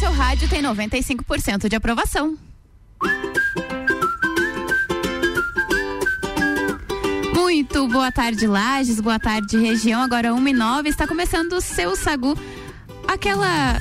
seu rádio tem 95% de aprovação. Muito boa tarde, Lages, boa tarde, região. Agora 1 e 9 está começando o seu Sagu. Aquela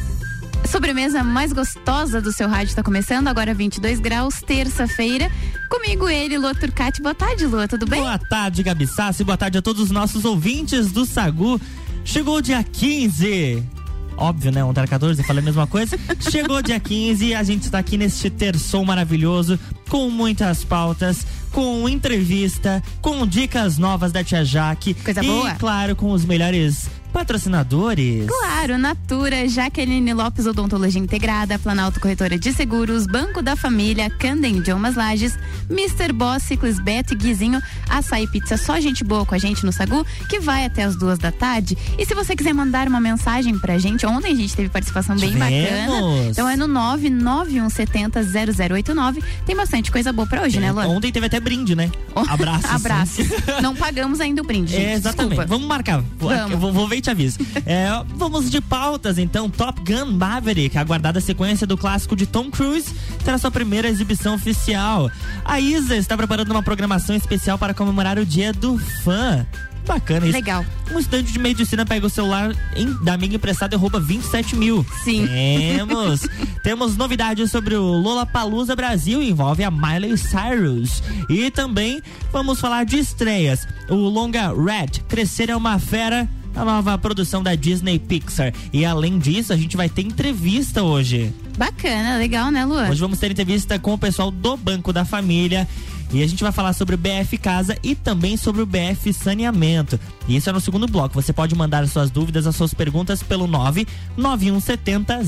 sobremesa mais gostosa do seu rádio está começando, agora 22 graus, terça-feira. Comigo ele, Lua Turcati. Boa tarde, Lua, tudo bem? Boa tarde, Gabi Sassi. Boa tarde a todos os nossos ouvintes do Sagu. Chegou o dia 15 óbvio, né? Ontem era 14, eu falei a mesma coisa. Chegou dia 15 e a gente está aqui neste terçom maravilhoso, com muitas pautas, com entrevista, com dicas novas da Tia Jaque. Coisa e, boa. claro, com os melhores patrocinadores. Claro, Natura, Jaqueline Lopes Odontologia Integrada, Planalto Corretora de Seguros, Banco da Família, Candem Idiomas Lages, Mr. Boss, Ciclis Beto e Guizinho, Açaí Pizza, só gente boa com a gente no Sagu, que vai até as duas da tarde. E se você quiser mandar uma mensagem pra gente, ontem a gente teve participação bem Tivemos. bacana. Então é no 991700089. Tem bastante coisa boa pra hoje, né, Luan? Ontem teve até brinde, né? Abraços. Abraços. Não pagamos ainda o brinde, gente. É, exatamente. Desculpa. Vamos marcar. Vamos. vou, vou ver te aviso. É, vamos de pautas, então. Top Gun Maverick, a aguardada sequência do clássico de Tom Cruise, terá sua primeira exibição oficial. A Isa está preparando uma programação especial para comemorar o dia do fã. Bacana isso. Legal. Um estudante de medicina pega o celular em- da amiga emprestada e rouba 27 mil. Sim. Temos. Temos novidades sobre o Lollapalooza Brasil, envolve a Miley Cyrus. E também vamos falar de estreias. O longa Red, Crescer é uma Fera, a nova produção da Disney Pixar. E além disso, a gente vai ter entrevista hoje. Bacana, legal, né, Luan? Hoje vamos ter entrevista com o pessoal do Banco da Família. E a gente vai falar sobre o BF Casa e também sobre o BF Saneamento. E isso é no segundo bloco. Você pode mandar suas dúvidas, as suas perguntas pelo 99170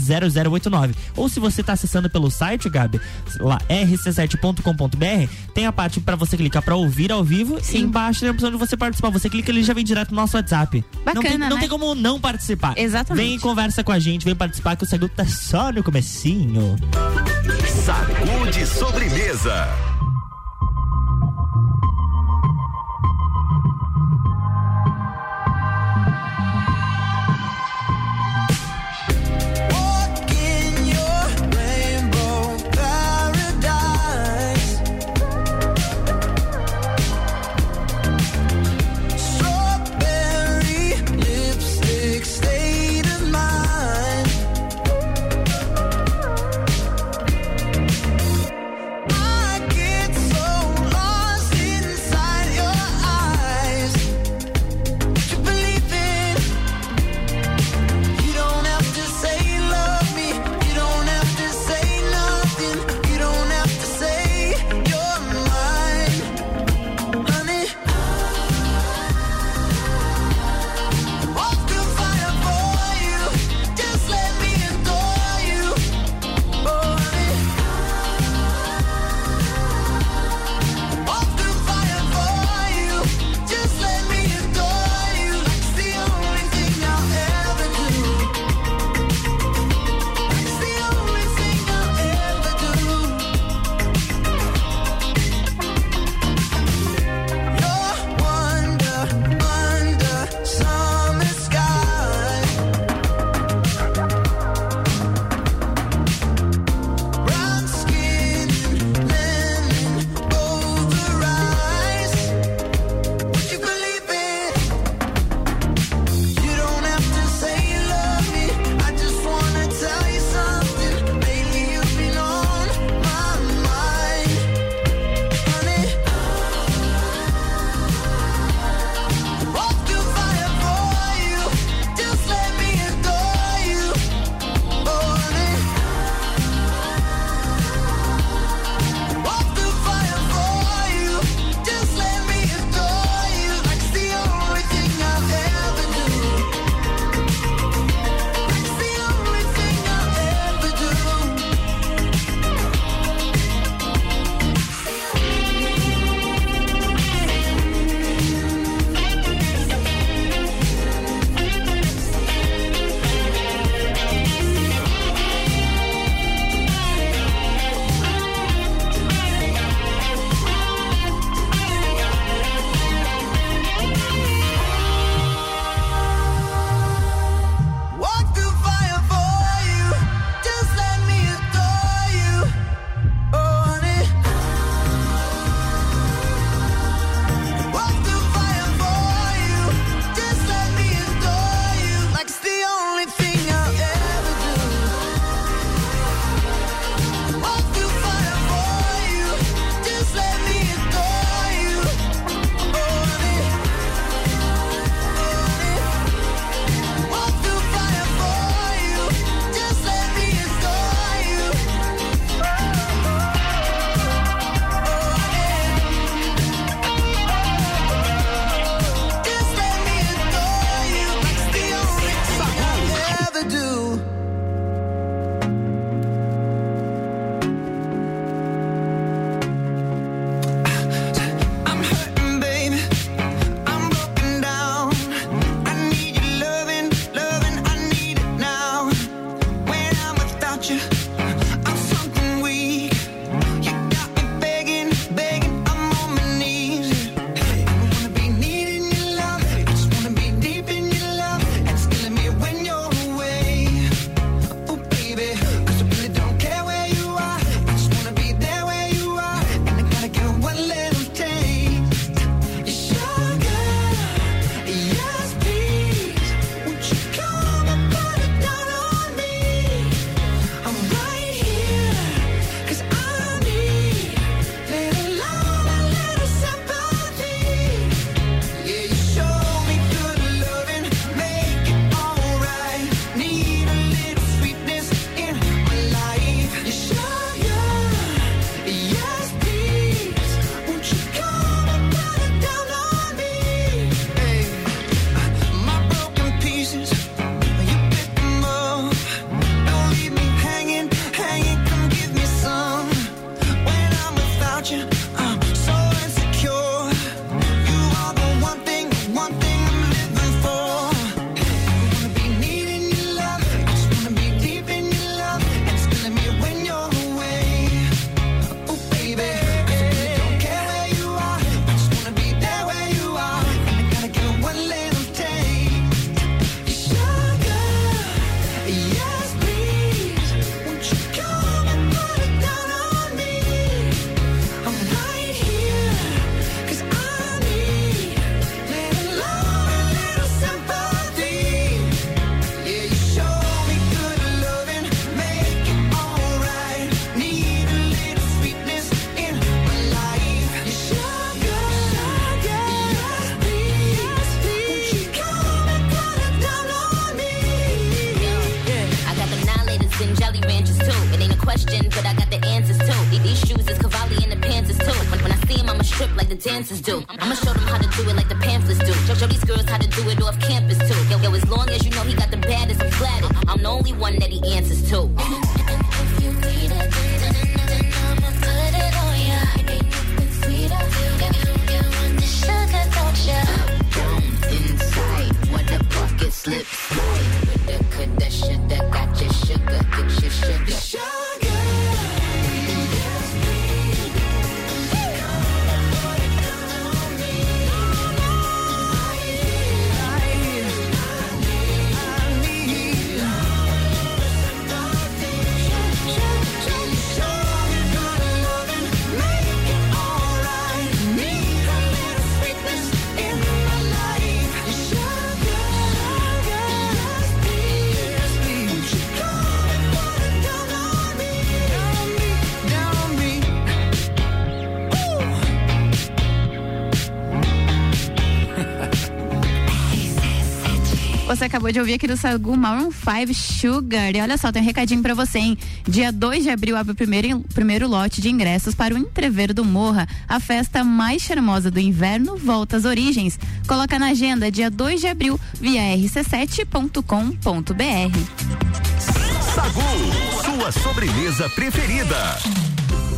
0089. Ou se você está acessando pelo site, Gabi, lá rc7.com.br, tem a parte para você clicar para ouvir ao vivo Sim. e embaixo tem a opção de você participar. Você clica ele já vem direto no nosso WhatsApp. não tem, Bacana, não né? tem como não participar. Exatamente. Vem e conversa com a gente, vem participar que o Sagu tá só no comecinho. Sagu de sobremesa. Girls how to do it off campus too. Yo, yo, as long as you know he got the baddest, I'm flattered. I'm the only one that he answers to. Acabou de ouvir aqui do Sagu Maroon 5 Sugar. E olha só, tem um recadinho pra você, hein? Dia 2 de abril abre o primeiro, primeiro lote de ingressos para o Entreveiro do Morra. A festa mais charmosa do inverno volta às origens. Coloca na agenda dia 2 de abril via rc7.com.br. Sagu, sua sobremesa preferida.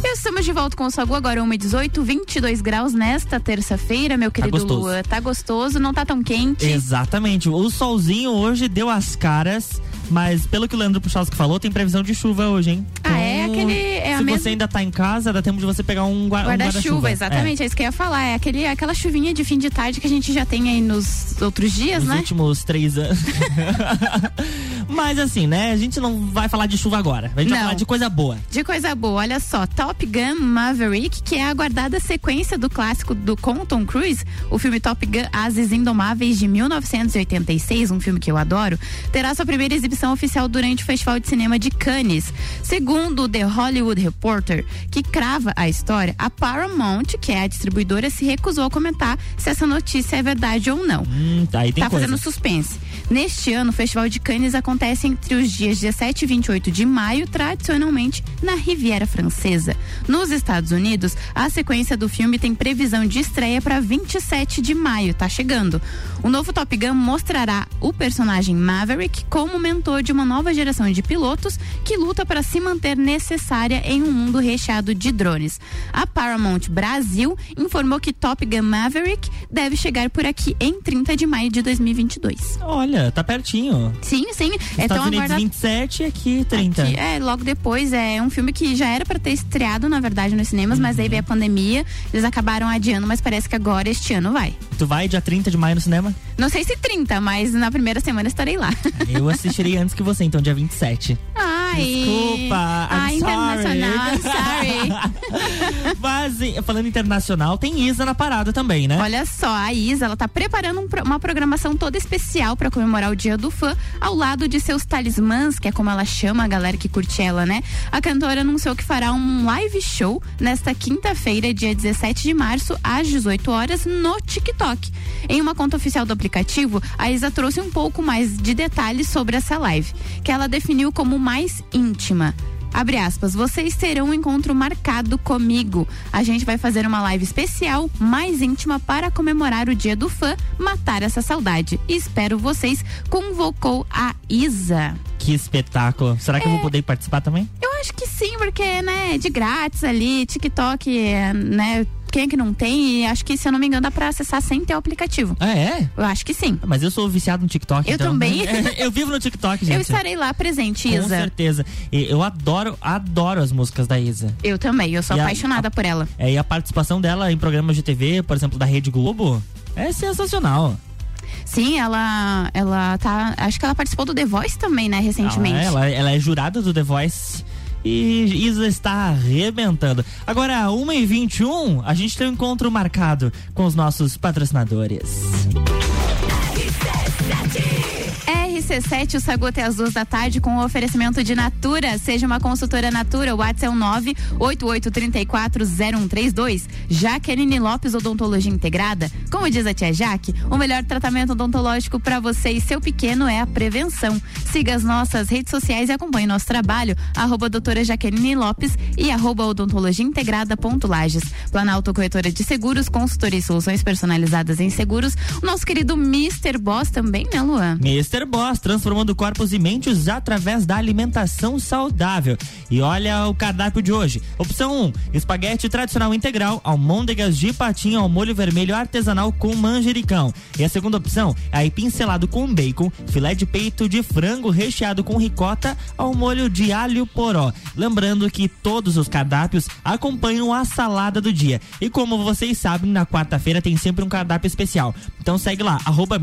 Estamos de volta com o Sagu agora 1h18, 22 graus nesta terça-feira, meu querido gostoso. Lua. Tá gostoso, não tá tão quente. Exatamente. O solzinho hoje deu as caras, mas pelo que o Leandro Puchalski falou, tem previsão de chuva hoje, hein? Ah, é Então, aquele- é se mesma- você ainda tá em casa, dá tempo de você pegar um, gua- Guarda-chuva, guarda-chuva. exatamente, é. isso que eu ia falar. É aquele, aquela chuvinha de fim de tarde que a gente já tem aí nos outros É, dias, nos né? últimos três anos. Mas assim, né? A gente não vai falar de chuva agora. A gente vai Não. falar de coisa boa. De coisa boa, olha só, Top Gun Maverick, que é a aguardada sequência do clássico do com Tom Cruise, o filme Top Gun Ases Indomáveis de 1986, um filme que eu adoro, terá sua primeira exibição oficial durante o Festival de Cinema de Cannes. Segundo o The Hollywood Reporter, que crava a história, a Paramount, que é a distribuidora, se recusou a comentar se essa notícia é verdade ou não Hum, tá coisa. fazendo suspense. Neste ano, o Festival de Cannes acontece entre os dias 17 e 28 de maio, tradicionalmente na Riviera Francesa. Nos Estados Unidos, a sequência do filme tem previsão de estreia para 27 de maio, tá chegando. O novo Top Gun mostrará o personagem Maverick como mentor de uma nova geração de pilotos que luta para se manter necessária em um mundo recheado de drones. A Paramount Brasil informou que Top Gun Maverick deve chegar por aqui em 30 de maio de 2022. Olha, tá pertinho. Sim, sim. Estados tão Unidos aguardado. 27 e aqui 30. Aqui, é, logo depois é um filme que já era pra ter estreado, na verdade, nos cinemas, mas Uhum. aí veio a pandemia, eles acabaram adiando, mas parece que agora este ano vai. Tu vai dia 30 de maio no cinema? Não sei se 30, mas na primeira semana estarei lá. Eu assistirei antes que você, então dia 27. Ai. Desculpa, Ah, I'm internacional, sorry. Mas, falando internacional, tem Isa na parada também, né? Olha só, a Isa, ela tá preparando um uma programação toda especial pra comemorar o Dia do Fã, ao lado de seus talismãs, que é como ela chama a galera que curte ela, né? A cantora anunciou que fará um live show nesta quinta-feira, dia 17 de março, às 18 horas, no TikTok. Em uma conta oficial do aplicativo, a Isa trouxe um pouco mais de detalhes sobre essa live, que ela definiu como mais íntima. Abre aspas, vocês terão um encontro marcado comigo. A gente vai fazer uma live especial, mais íntima, para comemorar o dia do fã, matar essa saudade. Espero vocês, convocou a Isa. Que espetáculo. Será que eu vou É. poder participar também? Eu acho que sim, porque, né, de grátis ali, TikTok, é, né, quem é que não tem? E acho que, se eu não me engano, dá pra acessar sem ter o aplicativo. Ah, é? Eu acho que sim. Mas eu sou viciado no TikTok. Eu então. também. eu vivo no TikTok, gente. Eu estarei lá presente, Com Isa. certeza. E eu adoro, adoro as músicas da Isa. Eu também, eu sou E apaixonada a- por ela. É, e a participação dela em programas de TV, por exemplo, da Rede Globo, é sensacional. Sim, ela, ela tá. Acho que ela participou do The Voice também, né, recentemente. Ela, ela é jurada do The Voice. E Isa está arrebentando. Agora, 1h21, a gente tem um encontro marcado com os nossos patrocinadores. RC7, o Sagu até as duas da tarde com o oferecimento de Natura. Seja uma consultora Natura, o WhatsApp é o 988340132. Jaqueline Lopes Odontologia Integrada. Como diz a tia Jaque, o melhor tratamento odontológico para você e seu pequeno é a prevenção. Siga as nossas redes sociais e acompanhe nosso trabalho. Arroba doutora Jaqueline Lopes e arroba odontologia integrada ponto Lages. Planalto Corretora de Seguros, consultoria e soluções personalizadas em seguros. O nosso querido Mr. Boss também, né, Luan? Mr. Boss, transformando corpos e mentes através da alimentação saudável. E olha o cardápio de hoje. Opção 1, espaguete tradicional integral, almôndegas de patinho ao molho vermelho artesanal com manjericão. E a segunda opção é aipim selado com bacon, filé de peito de frango recheado com ricota ao molho de alho poró. Lembrando que todos os cardápios acompanham a salada do dia. E como vocês sabem, na quarta-feira tem sempre um cardápio especial. Então segue lá, arroba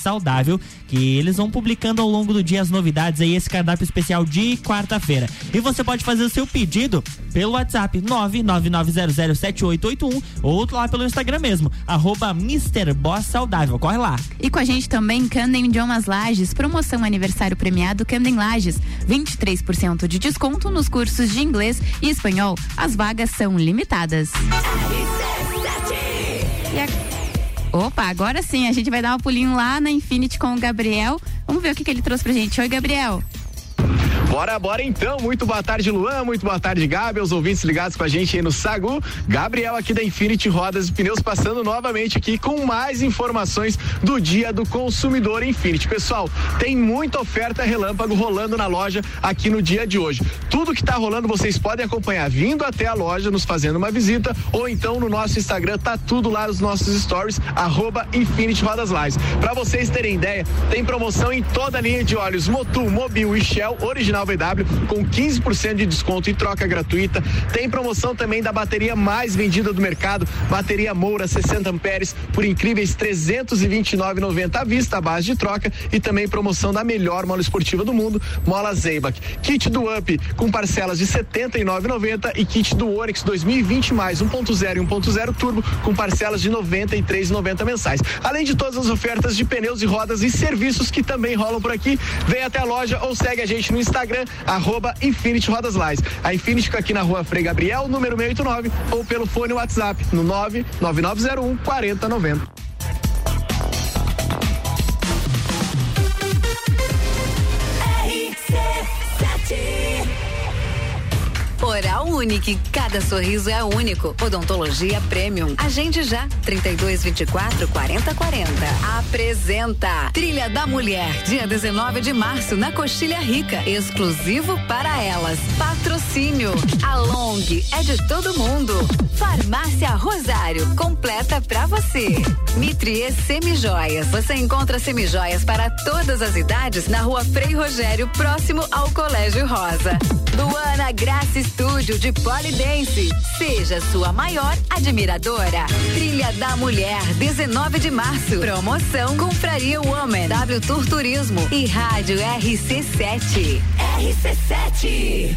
Saudável, que eles vão publicando ao longo do dia as novidades aí, esse cardápio especial de quarta-feira. E você pode fazer o seu pedido pelo WhatsApp 999007881 ou lá pelo Instagram mesmo, arroba Saudável. Corre lá. E com a gente também Candem Idiomas Lages, promoção aniversário premiado Candem Lages, 23% de desconto nos cursos de inglês e espanhol. As vagas são limitadas. Opa, agora sim, a gente vai dar um pulinho lá na Infinity com o Gabriel. Vamos ver o que, que ele trouxe pra gente. Oi, Gabriel. Bora, bora então. Muito boa tarde, Luan. Muito boa tarde, Gabi. Os ouvintes ligados com a gente aí no Sagu. Gabriel aqui da Infinity Rodas e Pneus passando novamente aqui com mais informações do Dia do Consumidor Infinity. Pessoal, tem muita oferta relâmpago rolando na loja aqui no dia de hoje. Tudo que tá rolando vocês podem acompanhar vindo até a loja, nos fazendo uma visita ou então no nosso Instagram, tá tudo lá nos nossos stories, arroba Infinity Rodas Lages. Pra vocês terem ideia, tem promoção em toda a linha de óleos Motul, Mobil e Shell, original VW, com 15% de desconto e troca gratuita. Tem promoção também da bateria mais vendida do mercado, bateria Moura 60 amperes, por incríveis 329,90 à vista, à base de troca. E também promoção da melhor mola esportiva do mundo, mola Zeibach. Kit do Up com parcelas de 79,90 e kit do Onix 2020 mais 1.0 e 1.0 turbo com parcelas de 93,90 mensais. Além de todas as ofertas de pneus e rodas e serviços que também rolam por aqui, vem até a loja ou segue a gente no Instagram, arroba Infinity Rodas Lais. A Infinity fica aqui na rua Frei Gabriel, número 689, ou pelo fone WhatsApp no 99901 4090. Oral Unique, cada sorriso é único. Odontologia Premium. Agende já, 3224 4040. Apresenta Trilha da Mulher, dia 19 de março, na Coxilha Rica. Exclusivo para elas. Patrocínio. A Long é de todo mundo. Farmácia Rosário, completa pra você. Mitrie Semijoias. Você encontra semijoias para todas as idades na rua Frei Rogério, próximo ao Colégio Rosa. Luana Graça Estúdio de Polidense. Seja sua maior admiradora. Trilha da Mulher, 19 de março. Promoção Confraria Woman, W Tour Turismo e Rádio RC7. RC7.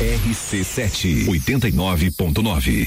RC7 89.9.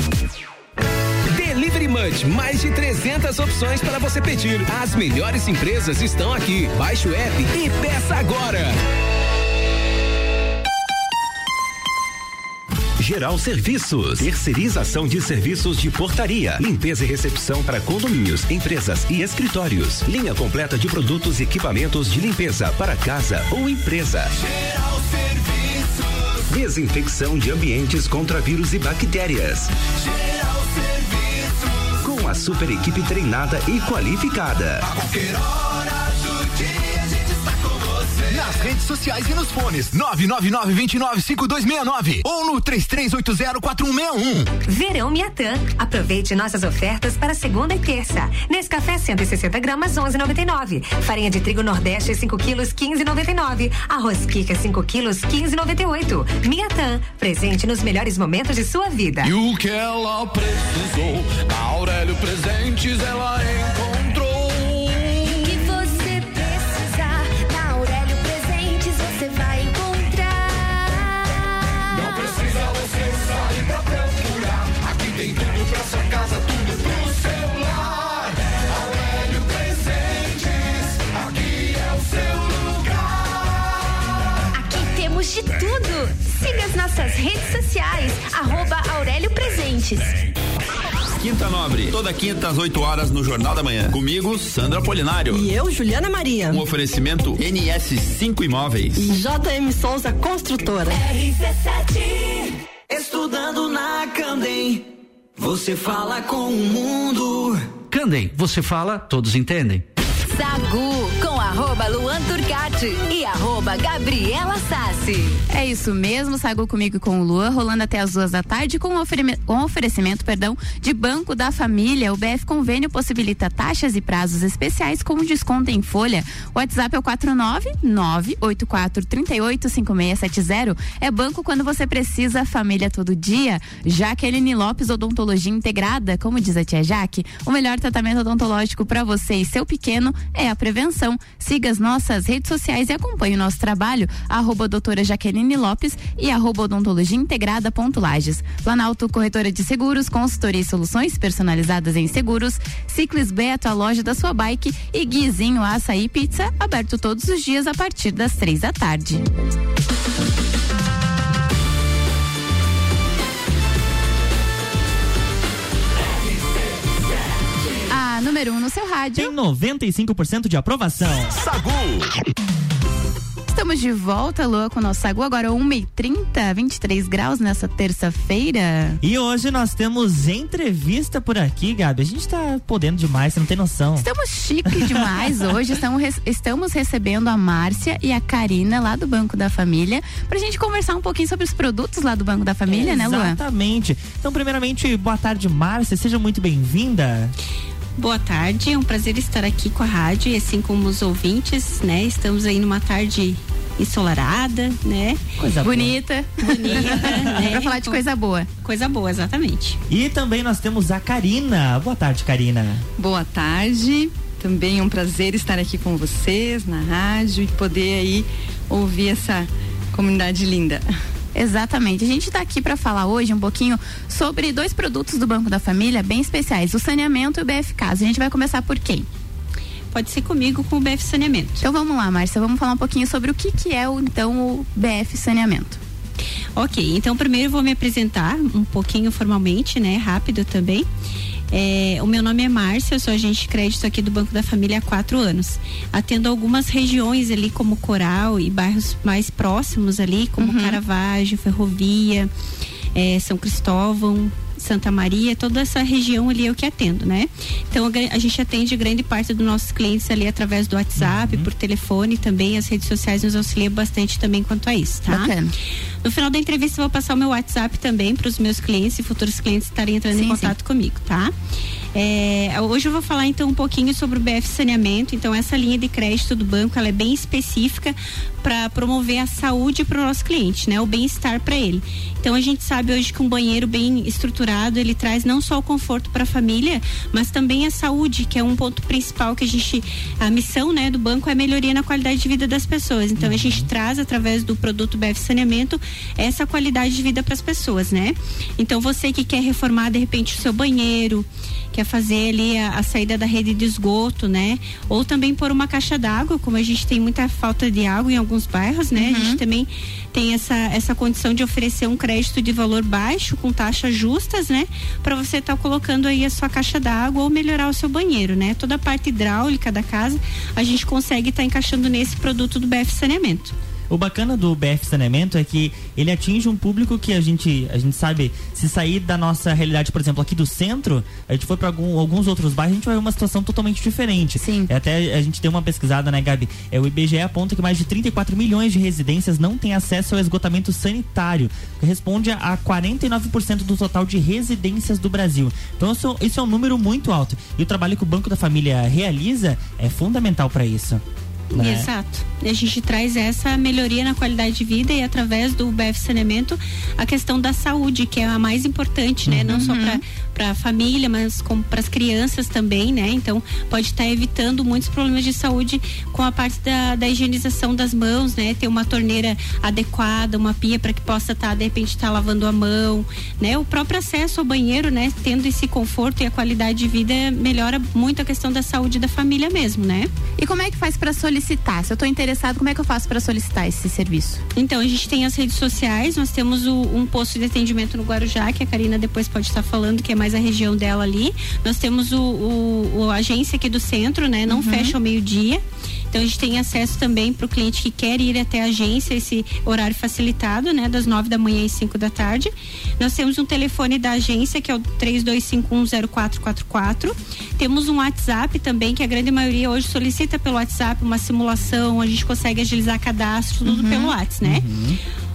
Mais de 300 opções para você pedir. As melhores empresas estão aqui. Baixe o app e peça agora. Geral Serviços, terceirização de serviços de portaria, limpeza e recepção para condomínios, empresas e escritórios. Linha completa de produtos e equipamentos de limpeza para casa ou empresa. Geral Serviços. Desinfecção de ambientes contra vírus e bactérias. Geral Super equipe treinada e qualificada. Redes sociais e nos fones. 999-295269 ou no 33804161. Verão Miatã. Aproveite nossas ofertas para segunda e terça. Nescafé 160 gramas 11,99. Farinha de trigo Nordeste 5 quilos 15,99. Arroz Kika 5 quilos 15,98. Miatã. Presente nos melhores momentos de sua vida. E o que ela precisou, Aurélio Presentes ela encontrou. De tudo. Siga as nossas redes sociais, arroba Aurélio Presentes. Quinta Nobre, toda quinta às 8 horas no Jornal da Manhã. Comigo, Sandra Polinário. E eu, Juliana Maria. Um oferecimento NS5 Imóveis. JM Souza Construtora. RC7 Estudando na Candem, você fala com o mundo. Candem, você fala, todos entendem. Sagu com arroba Luan Turcati e arroba Gabriela Sassi. É isso mesmo, Sagu comigo e com o Lua, rolando até as duas da tarde com ofere- oferecimento, perdão, de Banco da Família. O BF Convênio possibilita taxas e prazos especiais com desconto em folha. O WhatsApp é o 49984385670. É banco quando você precisa, família todo dia. Jaqueline Lopes Odontologia Integrada, como diz a tia Jaque, o melhor tratamento odontológico para você e seu pequeno é a prevenção. Siga as nossas redes sociais e acompanhe o nosso trabalho, arroba doutora Jaqueline Lopes e arroba odontologia integrada ponto Lages. Planalto Corretora de Seguros, consultoria e soluções personalizadas em seguros, Ciclis Beto, a loja da sua bike e Guizinho Açaí Pizza, aberto todos os dias a partir das três da tarde. A número um no seu rádio. Tem 95% de aprovação. Sagu. Estamos de volta, Lua, com o nosso Sagu, agora 1h30, 23 graus nessa terça-feira. E hoje nós temos entrevista por aqui, Gabi. A gente tá podendo demais, você não tem noção. Estamos chique demais hoje. Estamos, estamos recebendo a Márcia e a Karina lá do Banco da Família pra gente conversar um pouquinho sobre os produtos lá do Banco da Família, né, Lua? Exatamente. Então, primeiramente, boa tarde, Márcia. Seja muito bem-vinda. Boa tarde, é um prazer estar aqui com a rádio e assim como os ouvintes, né? Estamos aí numa tarde ensolarada, né? Coisa Bonita. Bonita, né? pra falar de coisa boa. Coisa boa, exatamente. E também nós temos a Karina. Boa tarde, Karina. Boa tarde. Também é um prazer estar aqui com vocês na rádio e poder aí ouvir essa comunidade linda. Exatamente. A gente está aqui para falar hoje um pouquinho sobre dois produtos do Banco da Família bem especiais, o saneamento e o BF Casa. A gente vai começar por quem? Pode ser comigo com o BF Saneamento. Então vamos lá, Márcia, vamos falar um pouquinho sobre o que, que é o, então o BF Saneamento. Ok, então primeiro eu vou me apresentar um pouquinho formalmente, né? Rápido também. É, o meu nome é Márcia, eu sou agente de crédito aqui do Banco da Família há quatro anos. Atendo algumas regiões ali, como Coral e bairros mais próximos ali, como Caravaggio, Ferrovia, é, São Cristóvão, Santa Maria, toda essa região ali é o que atendo, né? Então a, gente atende grande parte dos nossos clientes ali através do WhatsApp, por telefone também, as redes sociais nos auxiliam bastante também quanto a isso, tá? Bacana. No final da entrevista eu vou passar o meu WhatsApp também para os meus clientes e futuros clientes estarem entrando em Sim, contato comigo, tá? É, hoje eu vou falar então um pouquinho sobre o BF Saneamento. Então essa linha de crédito do banco ela é bem específica para promover a saúde para o nosso cliente, né? O bem-estar para ele. Então a gente sabe hoje que um banheiro bem estruturado ele traz não só o conforto para a família, mas também a saúde, que é um ponto principal que a gente a missão, né, do banco é a melhoria na qualidade de vida das pessoas. Então a gente traz através do produto BF Saneamento essa qualidade de vida para as pessoas, né? Então você que quer reformar de repente o seu banheiro, quer fazer ali a, a saída da rede de esgoto, né? Ou também por uma caixa d'água, como a gente tem muita falta de água em alguns bairros, né? A gente também tem essa, essa condição de oferecer um crédito de valor baixo, com taxas justas, né? Para você estar colocando aí a sua caixa d'água ou melhorar o seu banheiro, né? Toda a parte hidráulica da casa, a gente consegue estar encaixando nesse produto do BF Saneamento. O bacana do BF Saneamento é que ele atinge um público que a gente, a gente sabe, se sair da nossa realidade, por exemplo, aqui do centro, a gente for para algum, alguns outros bairros, a gente vai ver uma situação totalmente diferente. Sim. Até a gente deu uma pesquisada, né, Gabi? É, o IBGE aponta que mais de 34 milhões de residências não têm acesso ao esgotamento sanitário, que responde a 49% do total de residências do Brasil. Então isso, isso é um número muito alto. E o trabalho que o Banco da Família realiza é fundamental para isso. Né? Exato. E a gente traz essa melhoria na qualidade de vida e através do BF Saneamento a questão da saúde, que é a mais importante, né? Não só para a família, mas como para as crianças também, né? Então pode estar evitando muitos problemas de saúde com a parte da, da higienização das mãos, né? Ter uma torneira adequada, uma pia para que possa estar de repente estar lavando a mão, né? O próprio acesso ao banheiro, né? Tendo esse conforto e a qualidade de vida melhora muito a questão da saúde da família mesmo, né? E como é que faz para solicitar? Se eu tô interessado, como é que eu faço para solicitar esse serviço? Então, a gente tem as redes sociais, nós temos o- um posto de atendimento no Guarujá, que a Karina depois pode estar falando, que é mais a região dela ali. Nós temos o, o- o- agência aqui do centro, né? Não fecha ao meio-dia. Então a gente tem acesso também para o cliente que quer ir até a agência, esse horário facilitado, né? Das nove da manhã às 5 da tarde. Nós temos um telefone da agência, que é o 32510444. Temos um WhatsApp também, que a grande maioria hoje solicita pelo WhatsApp uma simulação, a gente consegue agilizar cadastro, tudo pelo WhatsApp, né?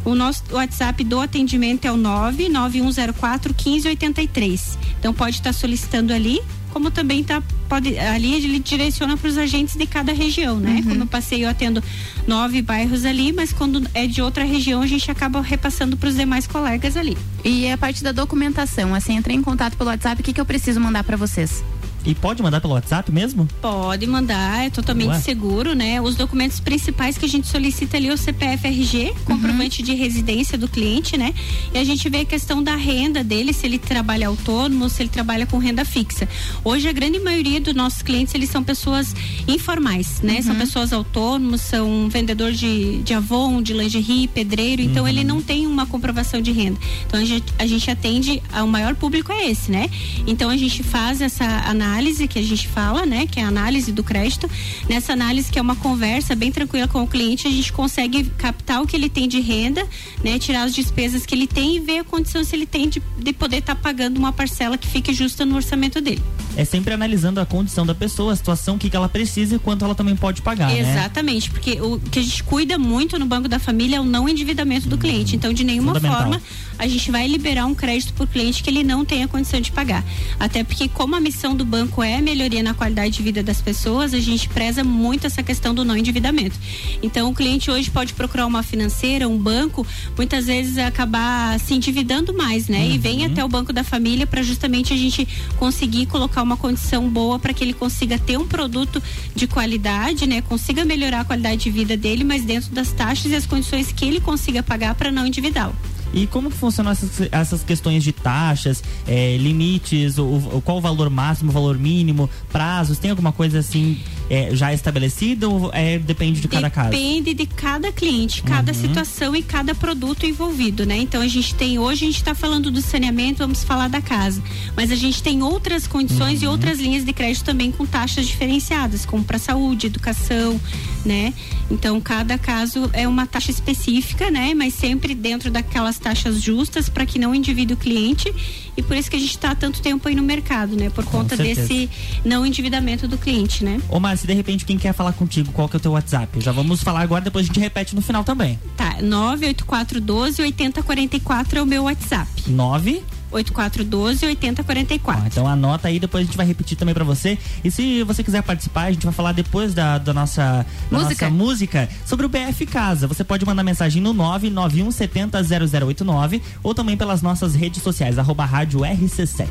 O nosso WhatsApp do atendimento é o 99104 1583. Então pode estar solicitando ali, como também tá pode ali ele direciona para os agentes de cada região, né? Como eu passei, eu atendo nove bairros ali, mas quando é de outra região a gente acaba repassando para os demais colegas ali. E a parte da documentação, assim, entrei em contato pelo WhatsApp, o que, que eu preciso mandar para vocês? E pode mandar pelo WhatsApp mesmo? Pode mandar, é totalmente seguro, né? Os documentos principais que a gente solicita ali é o CPF RG, comprovante de residência do cliente, né? E a gente vê a questão da renda dele, se ele trabalha autônomo, se ele trabalha com renda fixa. Hoje a grande maioria dos nossos clientes, eles são pessoas informais, né? São pessoas autônomos, são vendedor de, de Avon, de lingerie, pedreiro, então ele não tem uma comprovação de renda. Então a gente, a gente atende, o maior público é esse, né? Então a gente faz essa análise que a gente fala, né? Que é a análise do crédito. Nessa análise, que é uma conversa bem tranquila com o cliente, a gente consegue captar o que ele tem de renda, né? Tirar as despesas que ele tem e ver a condição se ele tem de, de poder estar pagando uma parcela que fique justa no orçamento dele. É sempre analisando a condição da pessoa, a situação, o que, que ela precisa e quanto ela também pode pagar, né? Exatamente, porque o que a gente cuida muito no Banco da Família é o não endividamento do cliente. Então, de nenhuma forma, a gente vai liberar um crédito por cliente que ele não tenha condição de pagar. Até porque, como a missão do banco é a melhoria na qualidade de vida das pessoas, a gente preza muito essa questão do não endividamento. Então, o cliente hoje pode procurar uma financeira, um banco, muitas vezes acabar se endividando mais, né? E vem até o Banco da Família para justamente a gente conseguir colocar uma condição boa para que ele consiga ter um produto de qualidade, né? Consiga melhorar a qualidade de vida dele, mas dentro das taxas e as condições que ele consiga pagar para não endividá-lo. E como que funcionam essas, essas questões de taxas, eh, limites, o, o- qual o valor máximo, o valor mínimo, prazos? Tem alguma coisa assim eh, já estabelecida ou é, depende de cada caso? Depende de cada cliente, cada Uhum. situação e cada produto envolvido, né? Então a gente tem hoje a gente está falando do saneamento, vamos falar da casa, mas a gente tem outras condições Uhum. e outras linhas de crédito também com taxas diferenciadas, como para saúde, educação, né? Então cada caso é uma taxa específica, né? Mas sempre dentro daquelas taxas justas para que não endivide o cliente e por isso que a gente está há tanto tempo aí no mercado, né? Por conta certeza. desse não endividamento do cliente, né? Ô, Márcia, se de repente quem quer falar contigo, qual que é o teu WhatsApp? Já vamos falar agora, depois a gente repete no final também. Tá, 98412 8044 é o meu WhatsApp. 9 8412 8044. Ó, então anota aí, depois a gente vai repetir também pra você. E se você quiser participar, a gente vai falar depois da, da nossa, da Música. nossa música sobre o BF Casa. Você pode mandar mensagem no 991700089 ou também pelas nossas redes sociais, arroba rádio RC7.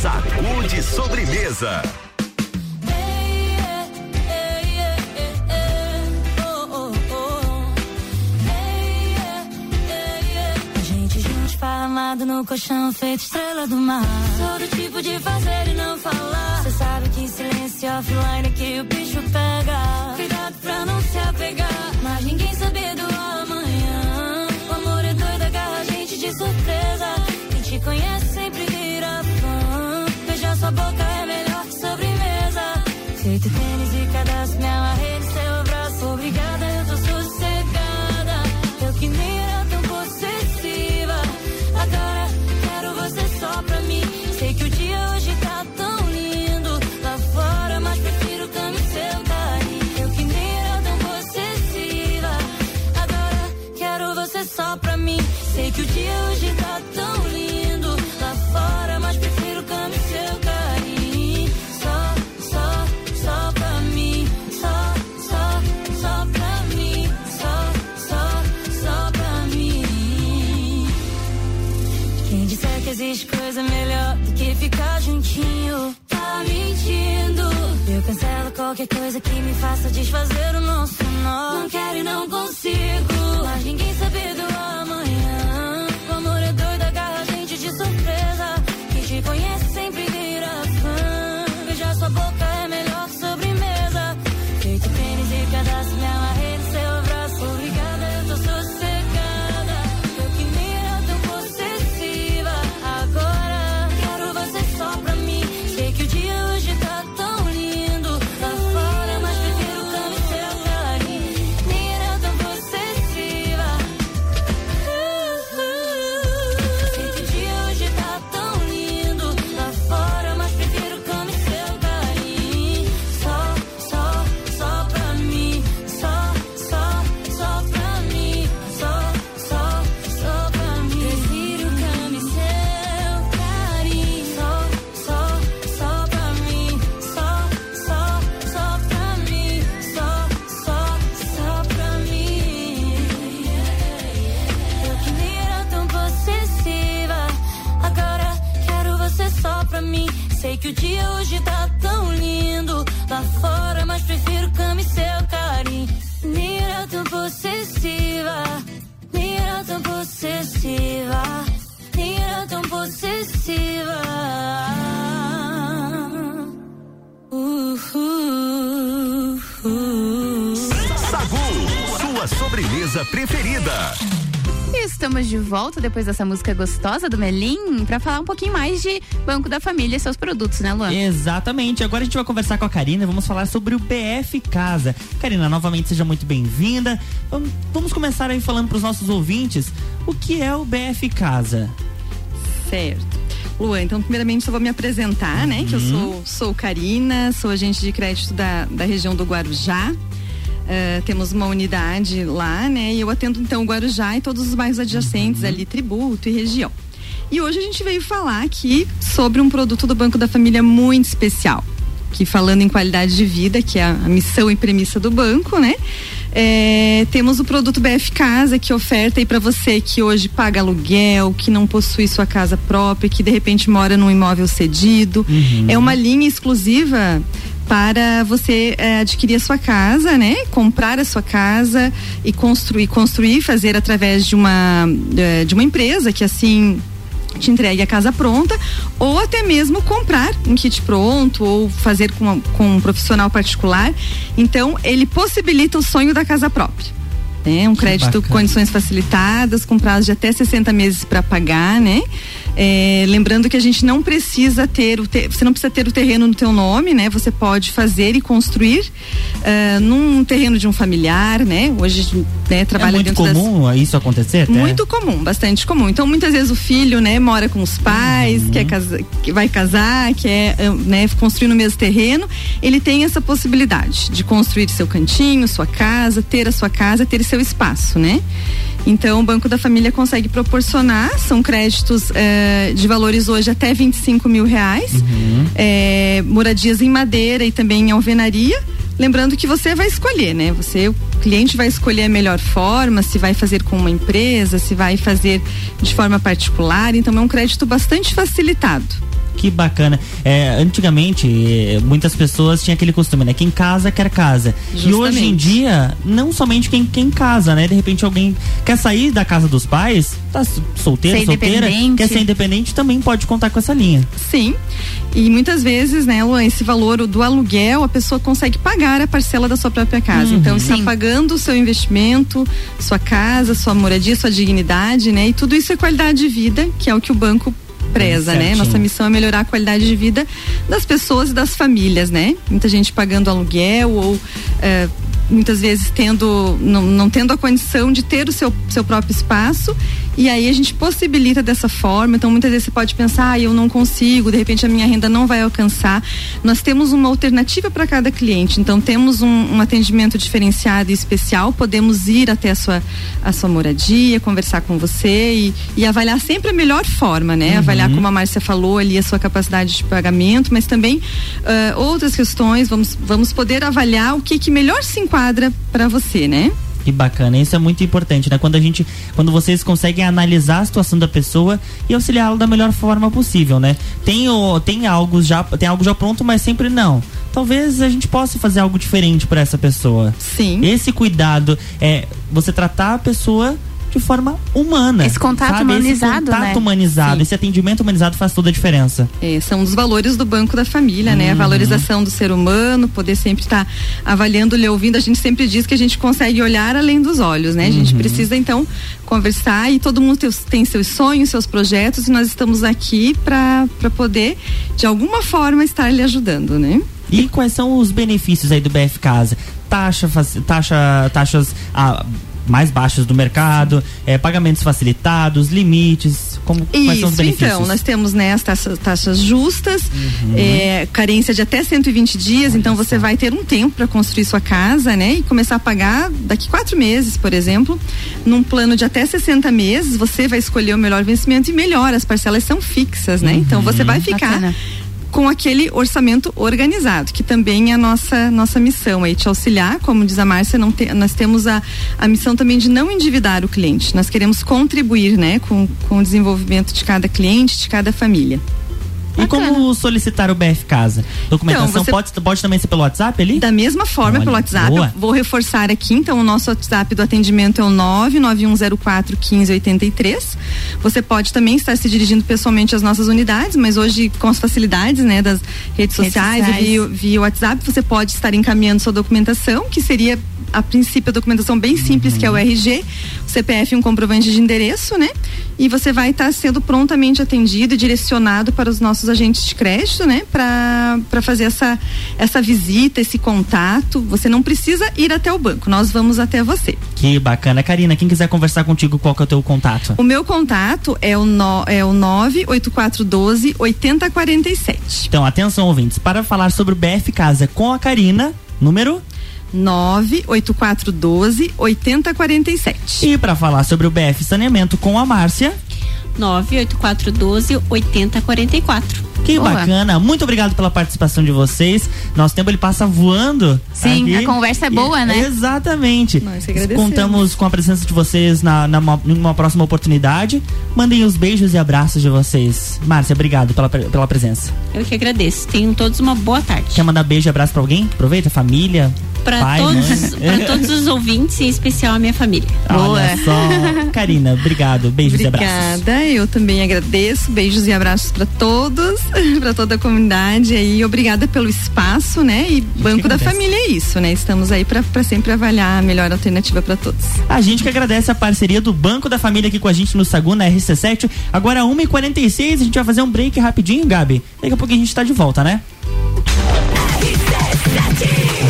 Sacude sobremesa. Esparramado no colchão, feito estrela do mar. Sou do tipo de fazer e não falar. Cê sabe que em silêncio offline é que o bicho pega. Cuidado pra não se apegar, mas ninguém sabe do amanhã. O amor é doido, agarra a gente de surpresa. Quem te conhece sempre vira fã. Beijar sua boca é melhor que sobremesa. Feito tênis e cadastro, me amarrei qualquer coisa que me faça desfazer o nosso nó. Não quero e não consigo, mas ninguém sabe do amanhã. Volta depois dessa música gostosa do Melim pra falar um pouquinho mais de Banco da Família e seus produtos, né, Luan? Exatamente. Agora a gente vai conversar com a Karina e vamos falar sobre o BF Casa. Karina, novamente seja muito bem-vinda. Vamos, começar aí falando para os nossos ouvintes o que é o BF Casa. Certo. Luan, então primeiramente eu vou me apresentar, né? Que eu sou, sou Karina, sou agente de crédito da, da região do Guarujá. Eh, temos uma unidade lá, né? E eu atendo então Guarujá e todos os bairros adjacentes ali, tributo e região. E hoje a gente veio falar aqui sobre um produto do Banco da Família muito especial. Que falando em qualidade de vida, que é a, missão e premissa do banco, né? É, temos o produto BF Casa que oferta aí para você que hoje paga aluguel, que não possui sua casa própria, que de repente mora num imóvel cedido. É uma linha exclusiva para você é, adquirir a sua casa, né? Comprar a sua casa e construir, construir, fazer através de uma é, de uma empresa que assim te entregue a casa pronta ou até mesmo comprar um kit pronto ou fazer com, uma- com um profissional particular. Então, ele possibilita o sonho da casa própria. né? Um crédito com condições facilitadas, com prazo de até 60 meses para pagar, né? É, lembrando que a gente não precisa ter o te, você não precisa ter o terreno no teu nome, né? Você pode fazer e construir uh, num terreno de um familiar, né? Hoje né, trabalha é muito dentro comum das... isso acontecer? Até? Muito comum, bastante comum. Então muitas vezes o filho, né, mora com os pais, uhum. quer casa, que vai casar, quer né, construir no mesmo terreno, ele tem essa possibilidade de construir seu cantinho, sua casa, ter a sua casa, ter seu espaço, né? Então, o Banco da Família consegue proporcionar, são créditos eh, de valores hoje até 25 mil reais, uhum. eh, moradias em madeira e também em alvenaria. Lembrando que você vai escolher, né? Você, o cliente vai escolher a melhor forma, se vai fazer com uma empresa, se vai fazer de forma particular. Então, é um crédito bastante facilitado que bacana. É, antigamente, muitas pessoas tinham aquele costume, né? Quem casa quer casa. Justamente. E hoje em dia, não somente quem, quem casa, né? De repente alguém quer sair da casa dos pais, tá solteiro, ser solteira, quer ser independente, também pode contar com essa linha. Sim. E muitas vezes, né, Luan, esse valor do aluguel, a pessoa consegue pagar a parcela da sua própria casa. Uhum. Então, está Sim. pagando o seu investimento, sua casa, sua moradia, sua dignidade, né? E tudo isso é qualidade de vida, que é o que o banco preza, né? Nossa missão é melhorar a qualidade de vida das pessoas e das famílias, né? Muita gente pagando aluguel ou é, muitas vezes tendo não, não tendo a condição de ter o seu, seu próprio espaço e aí a gente possibilita dessa forma. Então muitas vezes você pode pensar, ah, eu não consigo, de repente a minha renda não vai alcançar. Nós temos uma alternativa para cada cliente. Então temos um, um, atendimento diferenciado e especial. Podemos ir até a sua, a sua moradia, conversar com você e, e avaliar sempre a melhor forma, né? Uhum. Avaliar como a Márcia falou ali a sua capacidade de pagamento, mas também uh, outras questões. Vamos, vamos poder avaliar o que, que melhor se enquadra para você, né? Que bacana, isso é muito importante, né? Quando a gente, quando vocês conseguem analisar a situação da pessoa e auxiliá-la da melhor forma possível, né? Tem o, tem algo já, tem algo já pronto, mas sempre não. Talvez a gente possa fazer algo diferente para essa pessoa. Sim. Esse cuidado é você tratar a pessoa de forma humana. Esse contato sabe? humanizado, esse contato né? humanizado, Sim. esse atendimento humanizado faz toda a diferença. É, são os valores do Banco da Família, né? A uhum. valorização do ser humano, poder sempre estar tá avaliando, lhe ouvindo. A gente sempre diz que a gente consegue olhar além dos olhos, né? A gente uhum. precisa então conversar e todo mundo tem, tem, seus sonhos, seus projetos e nós estamos aqui para poder de alguma forma estar lhe ajudando, né? E quais são os benefícios aí do BF Casa? Taxa, taxa, taxas ah, mais baixos do mercado, é, pagamentos facilitados, limites, como, Isso, quais são os benefícios? Então, nós temos né, as taxas, taxas justas, uhum. é, carência de até 120 dias, Olha então você vai ter um tempo para construir sua casa, né? E começar a pagar daqui quatro meses, por exemplo, num plano de até 60 meses, você vai escolher o melhor vencimento e melhor, as parcelas são fixas, né? Uhum. Então você vai ficar. Bacana com aquele orçamento organizado, que também é a nossa, nossa missão aí, te auxiliar, como diz a Márcia, não te, nós temos a, a missão também de não endividar o cliente, nós queremos contribuir, né, com, com o desenvolvimento de cada cliente, de cada família. E como solicitar o BF Casa? Documentação então, pode, pode também ser pelo WhatsApp ali? Da mesma forma, Olha, pelo WhatsApp. Boa. Vou reforçar aqui, então, o nosso WhatsApp do atendimento é o 99104 1583. Você pode também estar se dirigindo pessoalmente às nossas unidades, mas hoje com as facilidades, né, das redes sociais, redes sociais. Via, via WhatsApp, você pode estar encaminhando sua documentação, que seria a princípio a documentação bem simples, uhum. que é o RG, o CPF e um comprovante de endereço, né? E você vai estar tá sendo prontamente atendido e direcionado para os nossos agentes de crédito, né? Para fazer essa, essa visita, esse contato. Você não precisa ir até o banco, nós vamos até você. Que bacana. Karina, quem quiser conversar contigo, qual que é o teu contato? O meu contato é o, no, é o 98412 8047. Então, atenção, ouvintes, para falar sobre o BF Casa com a Karina, número 98412 8047. E para falar sobre o BF Saneamento com a Márcia, 98412 8044. Que Boa. bacana. Muito obrigado pela participação de vocês. Nosso tempo ele passa voando. Sim, aqui. a conversa é boa, e, né? Exatamente. Nós Contamos com a presença de vocês na, na numa próxima oportunidade. Mandem os beijos e abraços de vocês. Márcia, obrigado pela, pela presença. Eu que agradeço. Tenham todos uma boa tarde. Quer mandar beijo e abraço pra alguém? Aproveita, família. Para todos, pra todos os ouvintes, em especial a minha família. Olha só. Karina, obrigado. Beijos e abraços. Obrigada, eu também agradeço. Beijos e abraços para todos, para toda a comunidade aí. Obrigada pelo espaço, né? E Banco da. Família é isso, né? Estamos aí para sempre avaliar a melhor alternativa para todos. A gente que agradece a parceria do Banco da Família aqui com a gente no Sagu, na RC7. Agora, 1h46, a gente vai fazer um break rapidinho, Gabi. Daqui a pouco a gente tá de volta, né?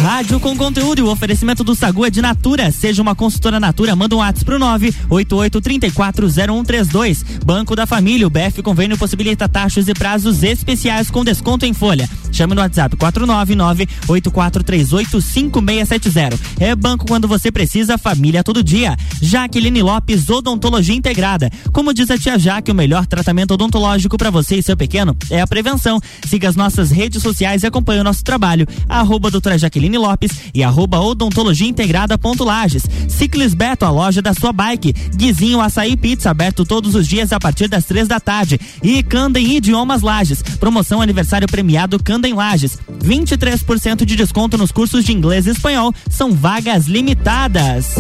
Rádio com conteúdo e o oferecimento do Sagu é de Natura. Seja uma consultora Natura, manda um WhatsApp pro 988340132. Banco da Família, o BF Convênio possibilita taxas e prazos especiais com desconto em folha. Chame no WhatsApp 499-8438-5670. É banco quando você precisa, família todo dia. Jaqueline Lopes, Odontologia Integrada. Como diz a tia Jaque, o melhor tratamento odontológico para você e seu pequeno é a prevenção. Siga as nossas redes sociais e acompanhe o nosso trabalho. Arroba doutora Jaqueline Lopes e arroba odontologia integrada ponto Lages. Ciclis Beto, a loja da sua bike. Guizinho Açaí Pizza, aberto todos os dias a partir das três da tarde. E Candem Idiomas Lages. Promoção aniversário premiado Candem Lages. 23% de desconto nos cursos de inglês e espanhol. São vagas limitadas.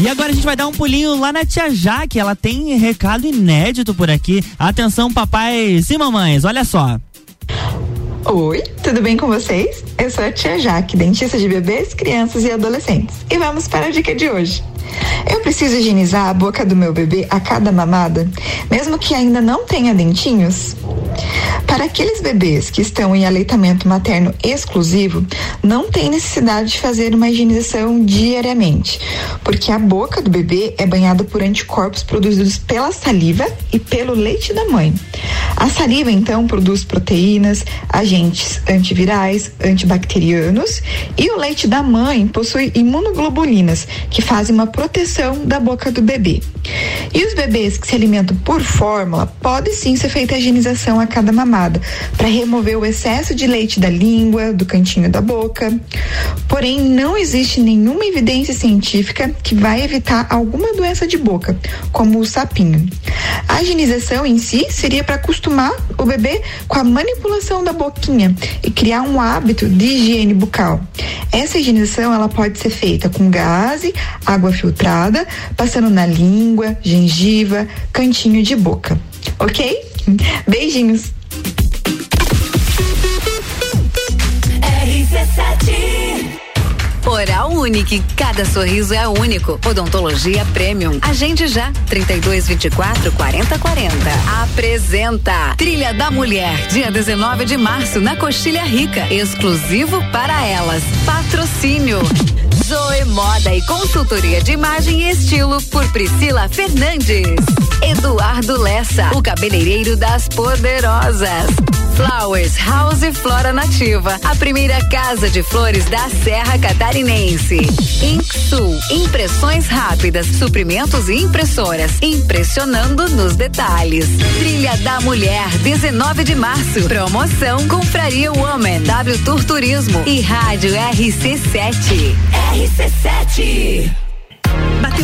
E agora a gente vai dar um pulinho lá na tia Jaque. Ela tem recado inédito por aqui. Atenção, papais e mamães, olha só. Oi, tudo bem com vocês? Eu sou a tia Jaque, dentista de bebês, crianças e adolescentes. E vamos para a dica de hoje. Eu preciso higienizar a boca do meu bebê a cada mamada, mesmo que ainda não tenha dentinhos? Para aqueles bebês que estão em aleitamento materno exclusivo, não tem necessidade de fazer uma higienização diariamente, porque a boca do bebê é banhada por anticorpos produzidos pela saliva e pelo leite da mãe. A saliva, então, produz proteínas, agentes antivirais, antibacterianos e o leite da mãe possui imunoglobulinas, que fazem uma proteção da boca do bebê. E os bebês que se alimentam por fórmula, pode sim ser feita a higienização a cada mamada, para remover o excesso de leite da língua, do cantinho da boca. Porém, não existe nenhuma evidência científica que vai evitar alguma doença de boca, como o sapinho. A higienização em si seria para acostumar o bebê com a manipulação da boquinha e criar um hábito de higiene bucal. Essa higienização ela pode ser feita com gaze, água filtrada, passando na língua, gengiva, cantinho de boca. Ok? Beijinhos! Oral Unique, cada sorriso é único. Odontologia Premium. Agende já, 3224 4040. Apresenta Trilha da Mulher, dia 19 de março, na Coxilha Rica. Exclusivo para elas. Patrocínio. Zoe Moda e Consultoria de Imagem e Estilo por Priscila Fernandes. Eduardo Lessa, o cabeleireiro das poderosas. Flowers House e Flora Nativa, a primeira casa de flores da Serra Catarinense. Inksul, impressões rápidas, suprimentos e impressoras, impressionando nos detalhes. Trilha da Mulher, 19 de março. Promoção Confraria Woman, W Tour Turismo e Rádio RC7. RC7.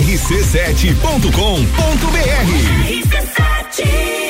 rc7.com.br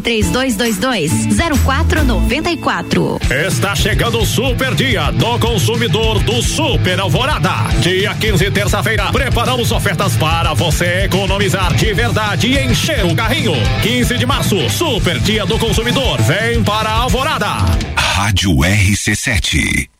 3222 0494. Está chegando o super dia do consumidor do Super Alvorada. Dia 15, terça-feira, preparamos ofertas para você economizar de verdade e encher o carrinho. 15 de março, super dia do consumidor. Vem para a Alvorada. Rádio RC7.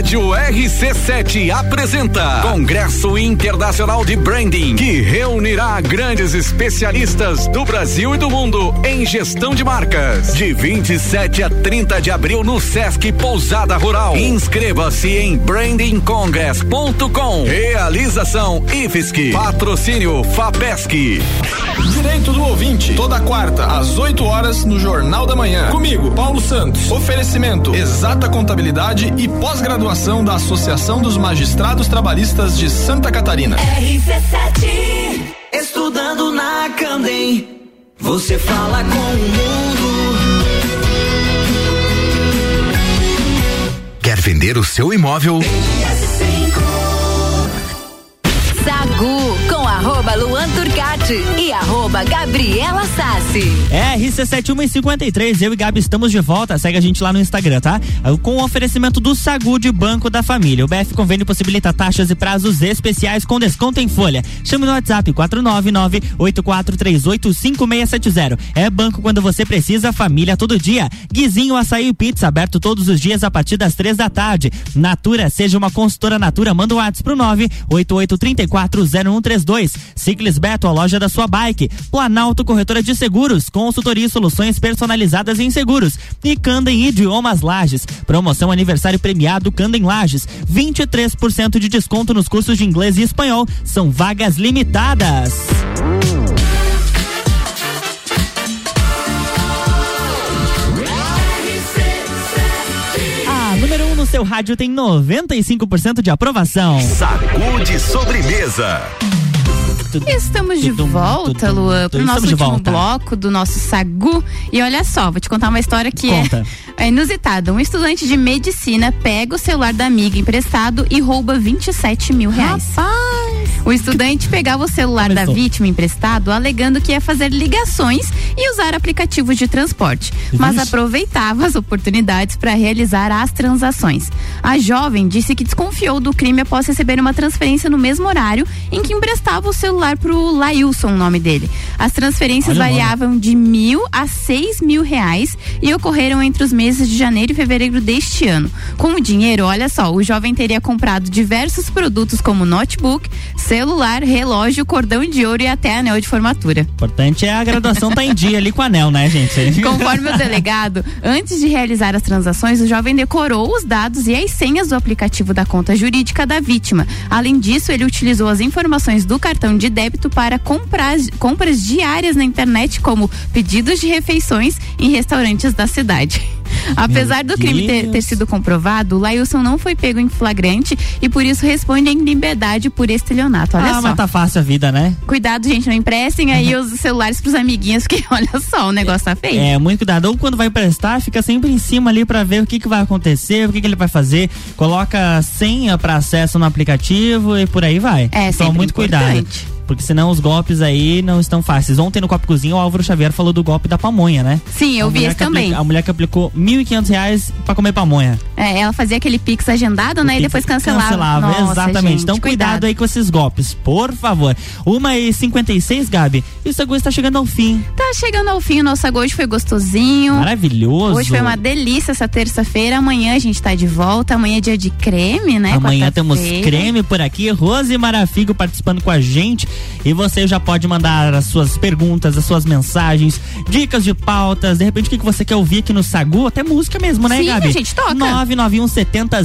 Rádio RC7 apresenta Congresso Internacional de Branding, que reunirá grandes especialistas do Brasil e do mundo em gestão de marcas. De 27 a 30 de abril no Sesc Pousada Rural. Inscreva-se em brandingcongress.com. Realização IFSC. Patrocínio FAPESC. Direito do ouvinte, toda quarta, às 8 horas, no Jornal da Manhã. Comigo, Paulo Santos. Oferecimento: exata contabilidade e pós-graduação da Associação dos Magistrados Trabalhistas de Santa Catarina. RC7 Estudando na Candem Você fala com o mundo Quer vender o seu imóvel? Sagu arroba Luan Turcati e arroba Gabriela Sassi. É, RC7153, eu e Gabi estamos de volta. Segue a gente lá no Instagram, tá? Com o oferecimento do Sagu de Banco da Família. O BF Convênio possibilita taxas e prazos especiais com desconto em folha. Chame no WhatsApp 499-8438-5670. É banco quando você precisa, família todo dia. Guizinho Açaí e Pizza, aberto todos os dias a partir das três da tarde. Natura, seja uma consultora Natura, manda um WhatsApp pro 988340132. Ciclis Beto, a loja da sua bike. Planalto Corretora de Seguros, consultoria e soluções personalizadas em seguros. E Candem Idiomas Lages. Promoção aniversário premiado Candem Lages. 23% de desconto nos cursos de inglês e espanhol. São vagas limitadas. A número 1 no seu rádio tem 95% de aprovação. Sacude sobremesa. Estamos de volta, Luan, pro nosso último volta. bloco do nosso Sagu. E olha só, vou te contar uma história que Conta. é, é inusitada. Um estudante de medicina pega o celular da amiga emprestado e rouba 27 mil reais. O estudante pegava o celular da Começou. vítima emprestado, alegando que ia fazer ligações e usar aplicativos de transporte, mas Vixe. aproveitava as oportunidades para realizar as transações. A jovem disse que desconfiou do crime após receber uma transferência no mesmo horário em que emprestava o celular para o Lailson, o nome dele. As transferências Olha variavam de mil a seis mil reais e ocorreram entre os meses de janeiro e fevereiro deste ano. Com o dinheiro, olha só, o jovem teria comprado diversos produtos como notebook, celular, relógio, cordão de ouro e até anel de formatura. Importante é a graduação tá em dia ali com o anel, né, gente? Conforme o delegado, antes de realizar as transações, o jovem decorou os dados e as senhas do aplicativo da conta jurídica da vítima. Além disso, ele utilizou as informações do cartão de débito para comprar, compras diárias na internet, como pedidos de refeições em restaurantes da cidade. Apesar do crime ter, ter sido comprovado, o Lailson não foi pego em flagrante e por isso responde em liberdade por estelionato. Olha ah, só. mas tá fácil a vida, né? Cuidado, gente, não emprestem aí os celulares pros amiguinhos, que olha só, o negócio tá feio. É, muito cuidado. Ou quando vai emprestar, fica sempre em cima ali pra ver o que, que vai acontecer, o que, que ele vai fazer. Coloca senha pra acesso no aplicativo e por aí vai. É, então, muito cuidado. Porque senão os golpes aí não estão fáceis. Ontem no Copo Cozinha, o Álvaro Xavier falou do golpe da pamonha, né? Sim, eu vi apli- também. A mulher que aplicou 1.500 reais pra comer pamonha. É, ela fazia aquele pix agendado, né? E depois cancelava. Cancelava, Nossa, exatamente. gente, então cuidado. aí com esses golpes, por favor. Uma e 56, Gabi. E o Sagu está chegando ao fim. Tá chegando ao fim, o nosso sagu hoje foi gostosinho. Maravilhoso. Hoje foi uma delícia essa terça-feira. Amanhã a gente tá de volta. Amanhã é dia de creme, né? Amanhã temos creme por aqui, Rose Marafigo participando com a gente. E você já pode mandar as suas perguntas, as suas mensagens, dicas de pautas, de repente o que que você quer ouvir aqui no Sagu, até música mesmo, né, Sim, Gabi? a gente toca. 991 70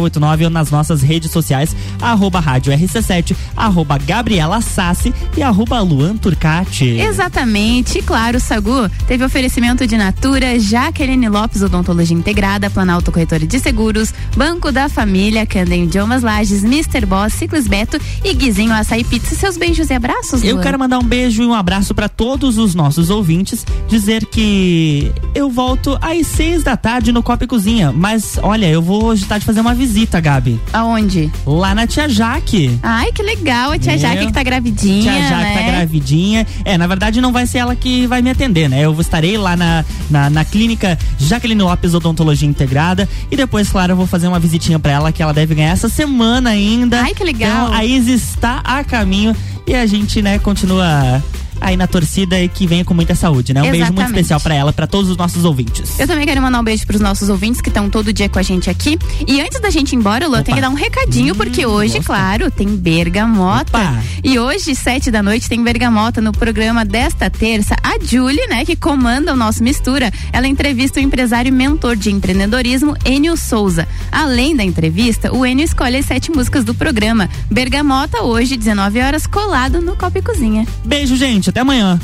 0089 ou nas nossas redes sociais, arroba rádio RC7, arroba Gabriela Sassi e arroba Luan Turcati. Exatamente. E claro, o Sagu teve oferecimento de Natura, Jaqueline Lopes Odontologia Integrada, Planalto Corretora de Seguros, Banco da Família, Candem Idiomas Lages, Mr. Boss, Ciclis Beto e Guizinho Açaí Pizza. Seus beijos e abraços, Eu Luan. quero mandar um beijo e um abraço para todos os nossos ouvintes, dizer que eu volto às seis da tarde no Copa e Cozinha, mas olha, eu vou hoje tarde fazer uma visita, Gabi. Aonde? Lá na Tia Jaque. Ai, que legal. A tia Meu. Jaque que tá gravidinha, Tia Jaque né? tá gravidinha. É, na verdade não vai ser ela que vai me atender, né? Eu estarei lá na, na, na clínica Jaqueline Lopes Odontologia Integrada e depois, claro, eu vou fazer uma visitinha pra ela que ela deve ganhar essa semana ainda. Ai, que legal. Então, a Isis está a caminho e a gente, né, continua aí na torcida e que venha com muita saúde, né? Um beijo muito Exatamente. especial pra ela, pra todos os nossos ouvintes. Eu também quero mandar um beijo pros nossos ouvintes que estão todo dia com a gente aqui. E antes da gente ir embora, Lu, eu tenho que dar um recadinho, porque hoje, claro, tem bergamota. E hoje, sete da noite, tem bergamota no programa desta terça. A Julie, né, que comanda o nosso Mistura, ela entrevista o empresário e mentor de empreendedorismo, Enio Souza. Além da entrevista, o Enio escolhe as sete músicas do programa. Bergamota, hoje, 19 horas, colado no Copa e Cozinha. Beijo, gente. Até amanhã.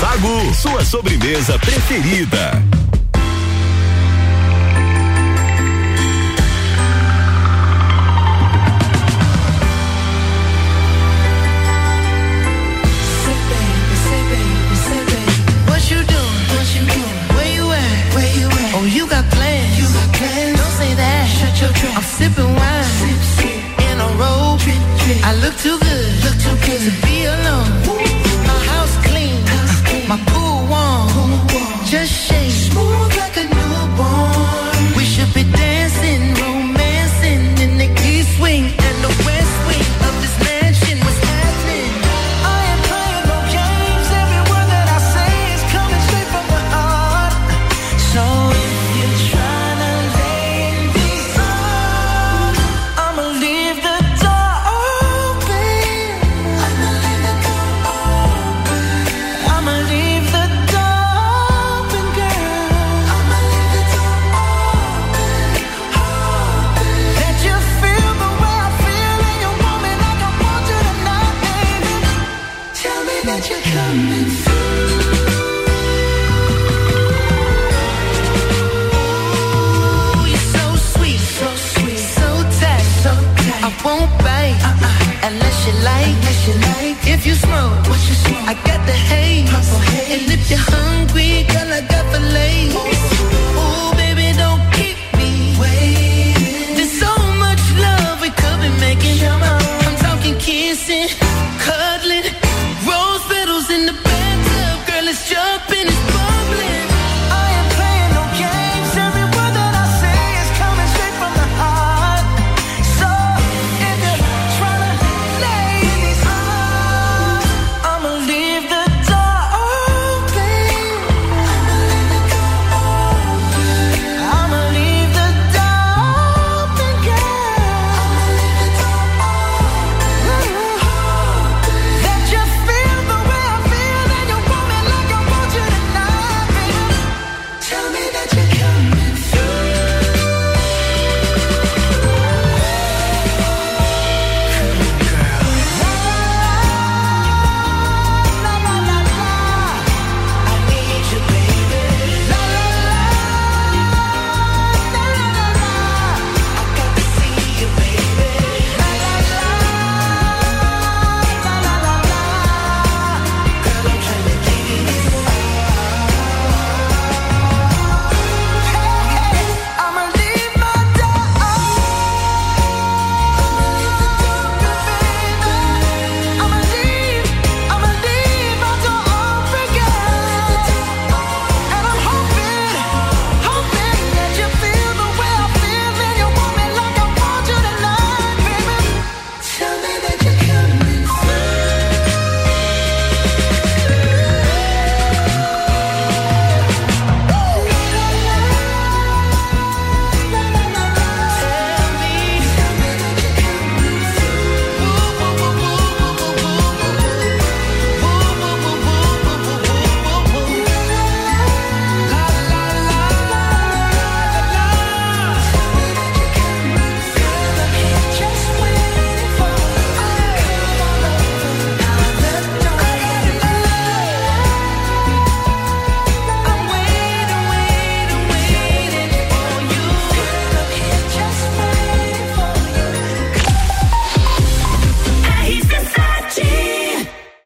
Sagu, sua sobremesa preferida. What you doing? What you doing? Where you at? Where you at? Oh, you got plans. You got plans. Don't say that. Shut your trap. I'm sipping wine. In a robe. I look too good. Look too good to be